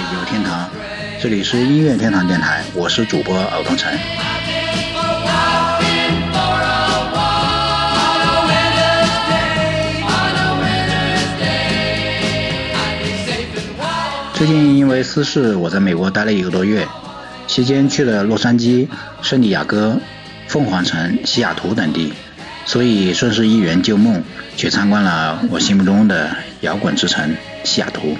有天堂，这里是音乐天堂电台，我是主播敖东城。最近因为私事，我在美国待了一个多月，期间去了洛杉矶、圣地亚哥、凤凰城、西雅图等地，所以顺势一圆旧梦，去参观了我心目中的摇滚之城西雅图。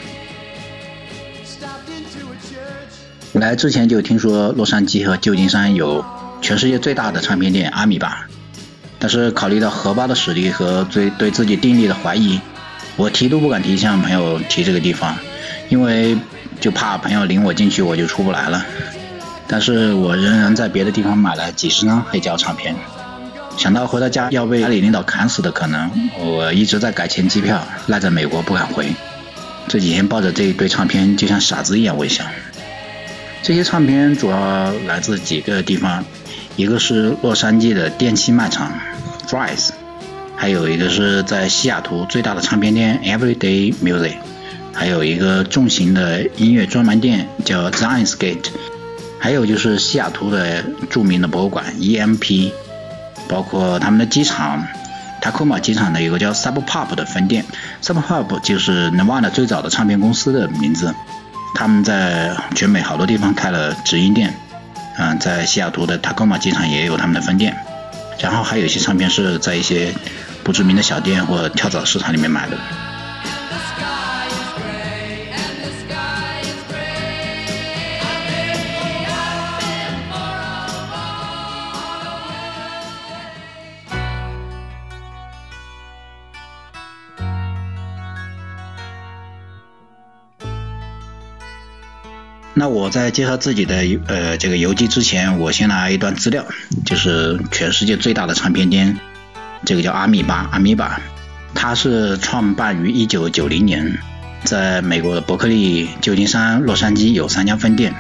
来之前就听说洛杉矶和旧金山有全世界最大的唱片店阿米巴，但是考虑到荷包的实力和对对自己定力的怀疑，我提都不敢提向朋友提这个地方。因为就怕朋友领我进去，我就出不来了。但是我仍然在别的地方买了几十张黑胶唱片。想到回到家要被家里领导砍死的可能，我一直在改签机票，赖在美国不敢回。这几天抱着这一堆唱片，就像傻子一样微笑。这些唱片主要来自几个地方，一个是洛杉矶的电器卖场 f r i e s 还有一个是在西雅图最大的唱片店 Everyday Music。还有一个重型的音乐专门店叫 Zionsgate，还有就是西雅图的著名的博物馆 EMP，包括他们的机场塔科马机场的有个叫 Sub Pop 的分店，Sub Pop 就是 Nirvana 最早的唱片公司的名字，他们在全美好多地方开了直营店，嗯，在西雅图的塔科马机场也有他们的分店，然后还有一些唱片是在一些不知名的小店或跳蚤市场里面买的。那我在介绍自己的呃这个游记之前，我先来一段资料，就是全世界最大的唱片店，这个叫阿米巴阿米巴，它是创办于一九九零年，在美国的伯克利、旧金山、洛杉矶有三家分店，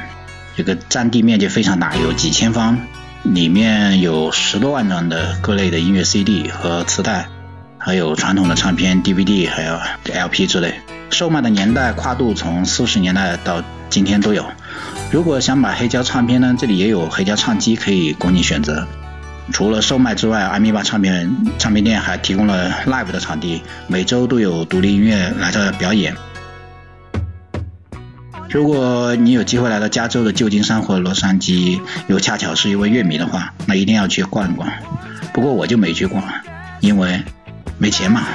这个占地面积非常大，有几千方，里面有十多万张的各类的音乐 CD 和磁带，还有传统的唱片 DVD，还有 LP 之类，售卖的年代跨度从四十年代到。今天都有。如果想买黑胶唱片呢，这里也有黑胶唱机可以供你选择。除了售卖之外，阿米巴唱片唱片店还提供了 live 的场地，每周都有独立音乐来这表演。如果你有机会来到加州的旧金山或洛杉矶，又恰巧是一位乐迷的话，那一定要去逛一逛。不过我就没去逛，因为没钱嘛。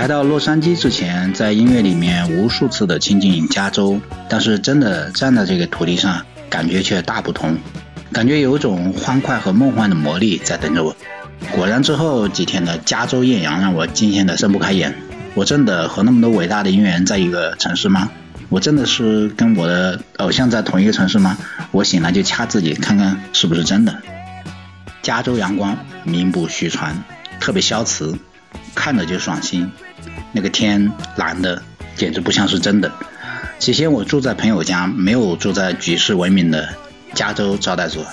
来到洛杉矶之前，在音乐里面无数次的亲近加州，但是真的站在这个土地上，感觉却大不同，感觉有种欢快和梦幻的魔力在等着我。果然之后几天的加州艳阳让我惊艳的睁不开眼。我真的和那么多伟大的音乐人在一个城市吗？我真的是跟我的偶像在同一个城市吗？我醒来就掐自己看看是不是真的。加州阳光名不虚传，特别消磁，看着就爽心。那个天蓝的，简直不像是真的。起先我住在朋友家，没有住在举世闻名的加州招待所，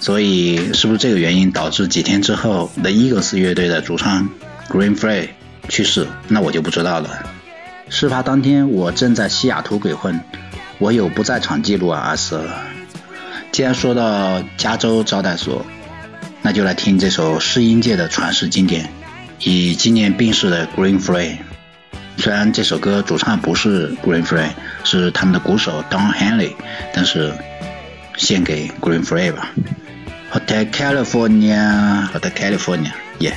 所以是不是这个原因导致几天之后，The Eagles 乐队的主唱 Green Frey 去世？那我就不知道了。事发当天，我正在西雅图鬼混，我有不在场记录啊，阿 Sir。既然说到加州招待所，那就来听这首试音界的传世经典。以纪念病逝的 Green Frey。虽然这首歌主唱不是 Green Frey，是他们的鼓手 Don Henley，但是献给 Green Free 吧。Hotel California，Hotel California，Yeah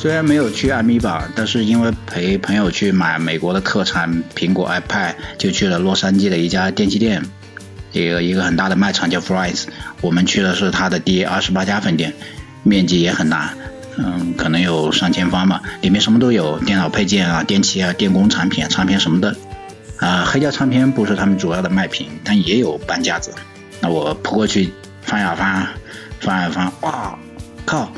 虽然没有去阿米巴，但是因为陪朋友去买美国的特产苹果 iPad，就去了洛杉矶的一家电器店，一个一个很大的卖场叫 Fry's。我们去的是它的第二十八家分店，面积也很大，嗯，可能有上千方吧，里面什么都有，电脑配件啊、电器啊、电工产品、啊唱片什么的。啊，黑胶唱片不是他们主要的卖品，但也有半架子。那我扑过去翻呀翻，翻呀翻，哇，靠！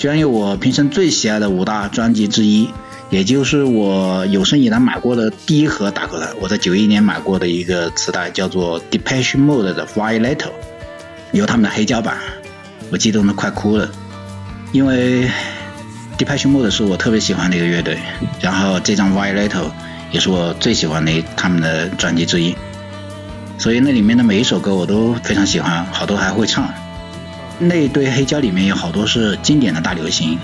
居然有我平生最喜爱的五大专辑之一，也就是我有生以来买过的第一盒大口袋。我在九一年买过的一个磁带，叫做 Depeche Mode 的《Violet》，有他们的黑胶版，我激动的快哭了，因为 Depeche Mode 是我特别喜欢的一个乐队，然后这张《Violet》也是我最喜欢的他们的专辑之一，所以那里面的每一首歌我都非常喜欢，好多还会唱。那一堆黑胶里面有好多是经典的大流行，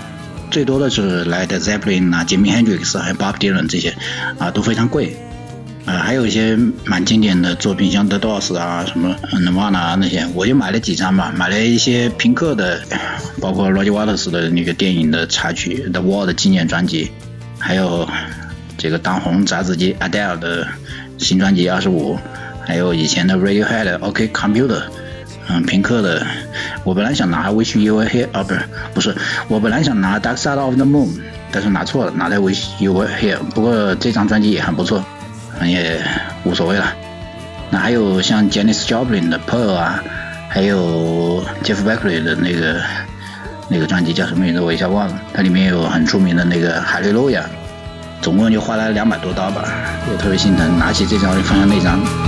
最多的是 Led Zeppelin 啊、Jimmy Hendrix 还有 Bob Dylan 这些，啊都非常贵，啊还有一些蛮经典的作品，像 The Doors 啊、什么 Nirvana 啊那些，我就买了几张吧，买了一些平克的，包括 Roger Waters 的那个电影的插曲 The Wall 的纪念专辑，还有这个当红炸子鸡 Adele 的新专辑二十五，还有以前的 Radiohead OK Computer。嗯，平克的，我本来想拿《Wish You Were Here》啊，不是，不是，我本来想拿《Dark Side of the Moon》，但是拿错了，拿的《Wish You Were Here》。不过这张专辑也很不错，也无所谓了。那还有像 Janis Joplin 的《Pearl》啊，还有 Jeff Beckley 的那个那个专辑叫什么名字？我一下忘了。它里面有很出名的那个《哈利路亚》，总共就花了两百多刀吧，我特别心疼，拿起这张就放下那张。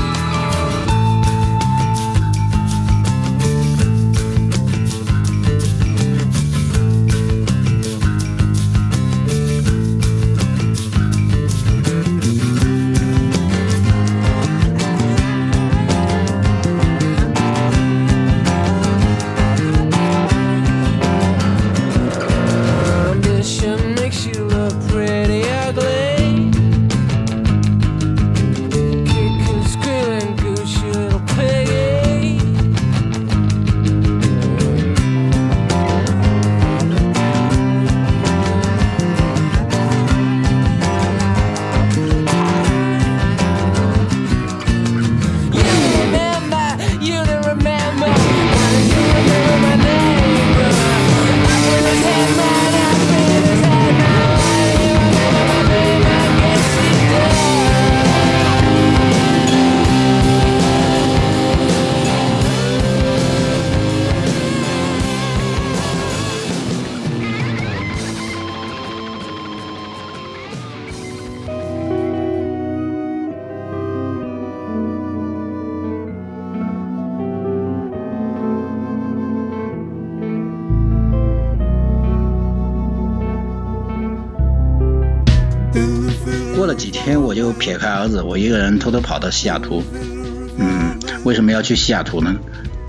几天，我就撇开儿子，我一个人偷偷跑到西雅图。嗯，为什么要去西雅图呢？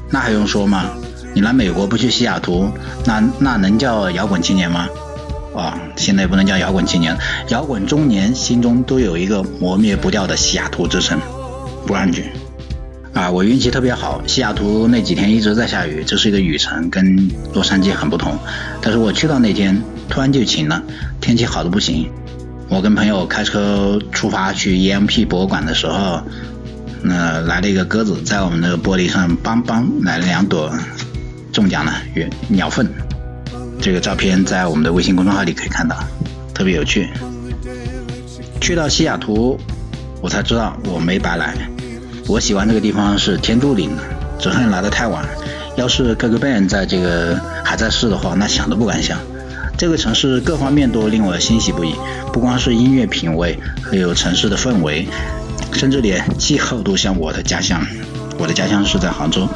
那还用说吗？你来美国不去西雅图，那那能叫摇滚青年吗？啊，现在也不能叫摇滚青年，摇滚中年心中都有一个磨灭不掉的西雅图之称，不安全。啊，我运气特别好，西雅图那几天一直在下雨，这是一个雨城，跟洛杉矶很不同。但是我去到那天，突然就晴了，天气好的不行。我跟朋友开车出发去 EMP 博物馆的时候，那、来了一个鸽子，在我们的玻璃上邦邦来了两朵中奖的鸟鸟粪。这个照片在我们的微信公众号里可以看到，特别有趣。去到西雅图，我才知道我没白来。我喜欢这个地方是天注定的，只恨来的太晚，要是 Kurt Cobain 在这个还在世的话，那想都不敢想。这个城市各方面都令我欣喜不已，不光是音乐品味，还有城市的氛围，甚至连气候都像我的家乡。我的家乡是在杭州。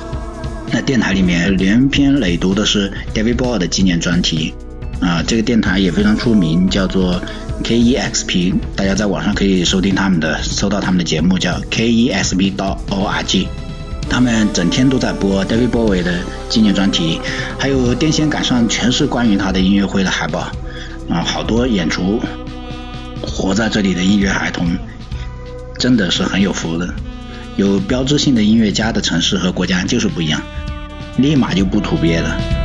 那电台里面连篇累牍的是 David Bowie 的纪念专题，啊，这个电台也非常出名，叫做 KEXP，大家在网上可以收听他们的，搜到他们的节目叫 KEXP.org。他们整天都在播 David Bowie 的纪念专题，还有电线杆上全是关于他的音乐会的海报，啊，好多演出。活在这里的音乐孩童真的是很有福的。有标志性的音乐家的城市和国家就是不一样，立马就不土鳖了。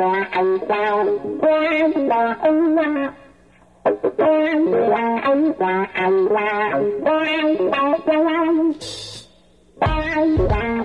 là anh sao? Quên là anh là quên là anh là. Anh là quên là anh quên là anh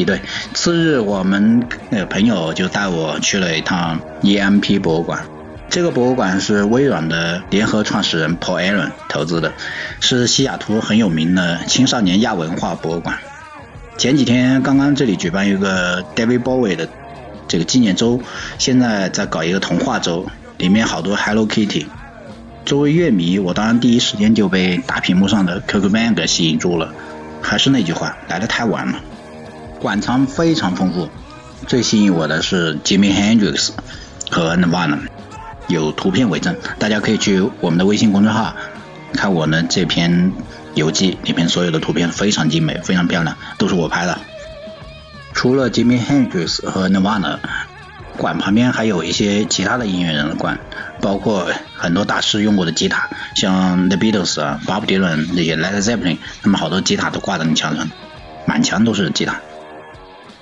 EMP 对，次日我们呃朋友就带我去了一趟 EMP 博物馆。这个博物馆是微软的联合创始人 Paul Allen 投资的，是西雅图很有名的青少年亚文化博物馆。前几天刚刚这里举办一个 David Bowie 的这个纪念周，现在在搞一个童话周，里面好多 Hello Kitty。作为乐迷，我当然第一时间就被大屏幕上的 Coco Man 给吸引住了。还是那句话，来的太晚了。馆藏非常丰富，最吸引我的是 Jimi Hendrix 和 Nirvana，有图片为证，大家可以去我们的微信公众号看我的这篇游记，里面所有的图片非常精美，非常漂亮，都是我拍的。除了 Jimi Hendrix 和 Nirvana，馆旁边还有一些其他的音乐人的馆，包括很多大师用过的吉他，像 The Beatles 啊、Bob Dylan 那些 Led Zeppelin，他们好多吉他都挂在那墙上，满墙都是吉他。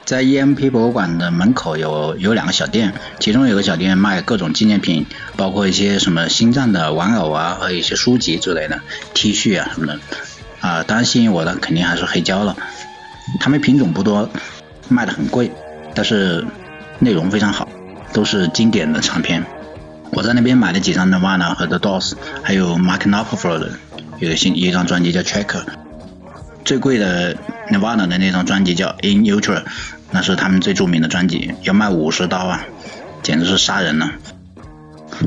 在 EMP 博物馆的门口有有两个小店，其中有个小店卖各种纪念品，包括一些什么心脏的玩偶啊，和一些书籍之类的 T 恤啊什么的。啊，当然吸引我的肯定还是黑胶了，他们品种不多，卖的很贵，但是内容非常好，都是经典的唱片。我在那边买了几张 Nirvana 和 The Doors，还有 Mark Knopfler 的有新一张专辑叫 Checker。最贵的 Nirvana 的那张专辑叫 In Utero，那是他们最著名的专辑，要卖五十刀啊，简直是杀人了。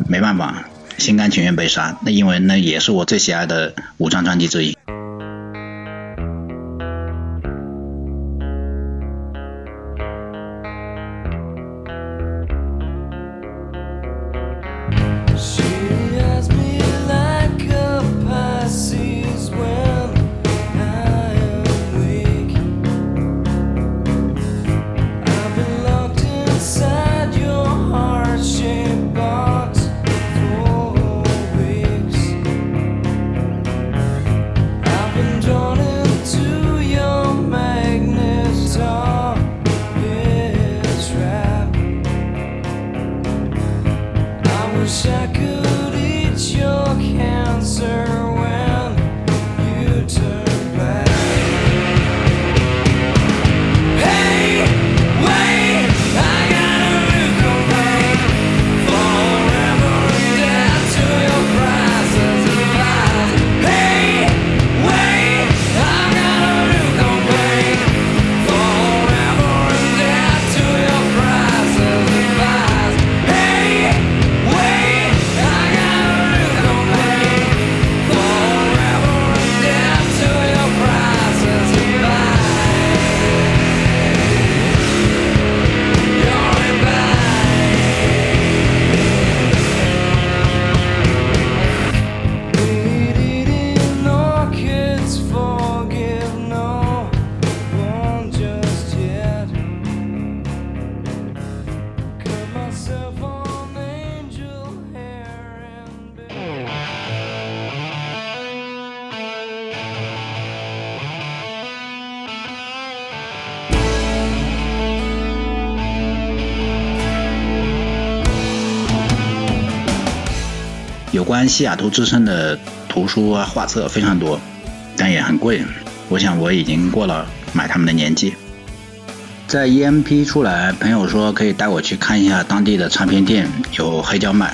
没办法，心甘情愿被杀，那因为那也是我最喜爱的五张专辑之一。Wish I could eat your 西雅图之声的图书啊、画册非常多，但也很贵。我想我已经过了买他们的年纪。在 EMP 出来，朋友说可以带我去看一下当地的唱片店，有黑胶卖，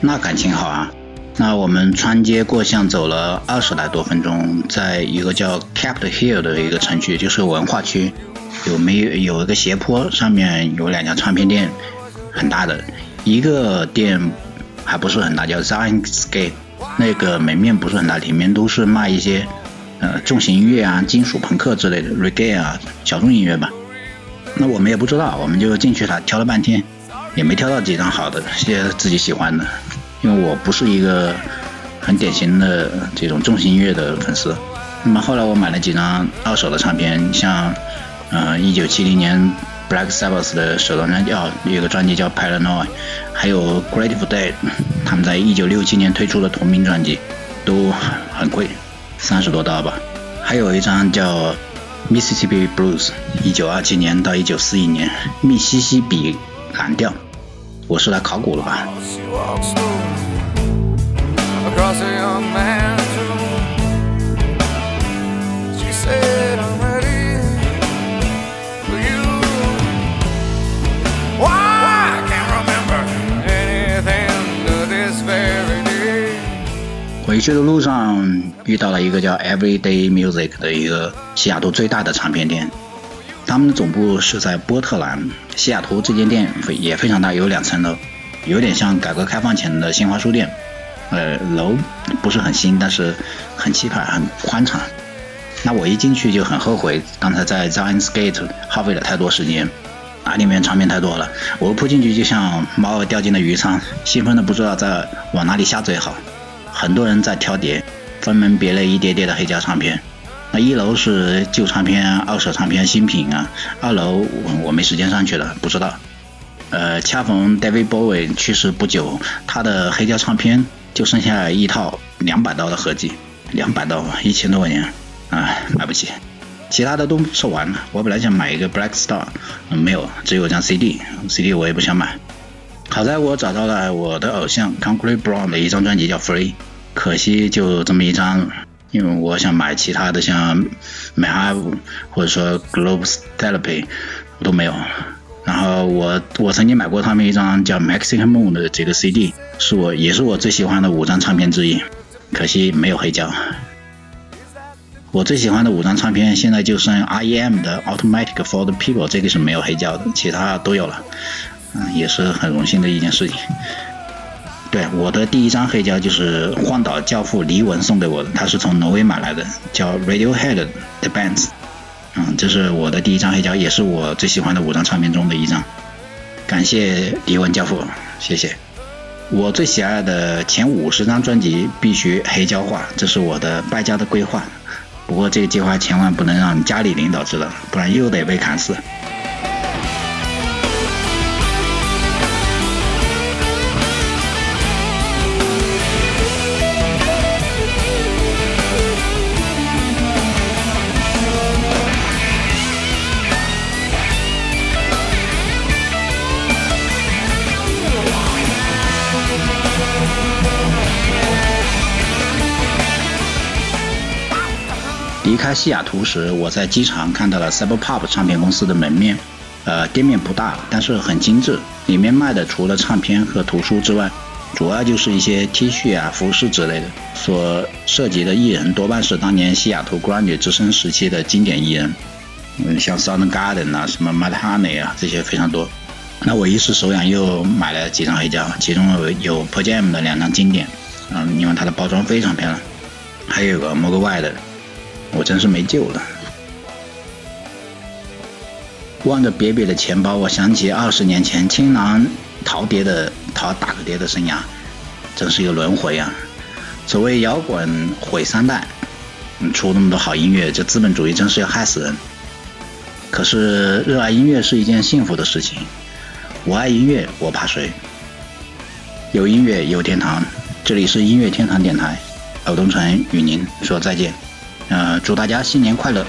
那感情好啊。那我们穿街过巷走了二十来多分钟，在一个叫 Capitol Hill 的一个城区，就是文化区，有没有有一个斜坡，上面有两家唱片店，很大的，一个店还不是很大，叫 Zions Gate，那个门面不是很大，里面都是卖一些呃重型音乐啊、金属朋克之类的 reggae 啊小众音乐吧。那我们也不知道，我们就进去了，挑了半天，也没挑到几张好的，些自己喜欢的。因为我不是一个很典型的这种重型音乐的粉丝。那么后来我买了几张二手的唱片，像呃1970年 Black Sabbath 的首张专辑，哦，有个专辑叫 Paranoid，还有 Grateful Dead，他们在1967年推出的同名专辑，都很贵，三十多刀吧。还有一张叫 Mississippi Blues，1927 年到1941年，密西西比蓝调。我是来考古了吧？回去的路上遇到了一个叫 Everyday Music 的一个西雅图最大的唱片店，他们的总部是在波特兰。西雅图这间店非也非常大，有两层楼，有点像改革开放前的新华书店。呃，楼不是很新，但是很气派，很宽敞。那我一进去就很后悔，刚才在 Zions Gate 耗费了太多时间，啊，里面唱片太多了，我扑进去就像猫掉进了鱼仓，兴奋的不知道在往哪里下嘴好。很多人在挑碟，分门别类一叠叠的黑胶唱片。那一楼是旧唱片、二手唱片、新品啊，二楼我我没时间上去了，不知道。呃，恰逢 David Bowie 去世不久，他的黑胶唱片就剩下一套两百刀的合集，两百刀一千多块钱，啊，买不起。其他的都售完了。我本来想买一个 Black Star，没有，只有张 CD，CD 我也不想买。好在我找到了我的偶像 Concrete Brown 的一张专辑叫 Free，可惜就这么一张，因为我想买其他的像 Mahav 或者说 Globes Therapy 都没有。然后我我曾经买过他们一张叫 Mexican Moon 的这个 CD，是我也是我最喜欢的五张唱片之一，可惜没有黑胶。我最喜欢的五张唱片，现在就剩 R.E.M 的 Automatic for the People，这个是没有黑胶的，其他都有了，嗯，也是很荣幸的一件事情。对，我的第一张黑胶就是荒岛教父黎文送给我的，他是从挪威买来的，叫 Radiohead 的 Bands 嗯，这是我的第一张黑胶，也是我最喜欢的五张唱片中的一张。感谢黎文教父，谢谢。我最喜爱的前五十张专辑必须黑胶化，这是我的败家的规划。不过这个计划千万不能让家里领导知道，不然又得被砍死。离开西雅图时，我在机场看到了 Cyber Pop 唱片公司的门面，呃，店面不大，但是很精致。里面卖的除了唱片和图书之外，主要就是一些 T 恤啊、服饰之类的。所涉及的艺人多半是当年西雅图 Grunge 之声时期的经典艺人，嗯，像 Soundgarden 啊、什么 Mad Honey 啊这些非常多。那我一时手痒，又买了几张黑胶，其中有有 p j a m 的两张经典，嗯，因为它的包装非常漂亮，还有个 m o g w i 的。我真是没救了。望着瘪瘪的钱包，我想起二十年前青囊淘碟的淘打个碟的生涯，真是一个轮回啊！所谓摇滚毁三代，出那么多好音乐，这资本主义真是要害死人。可是热爱音乐是一件幸福的事情。我爱音乐，我怕谁？有音乐有天堂，这里是音乐天堂电台，欧东城与您说再见。呃，祝大家新年快乐！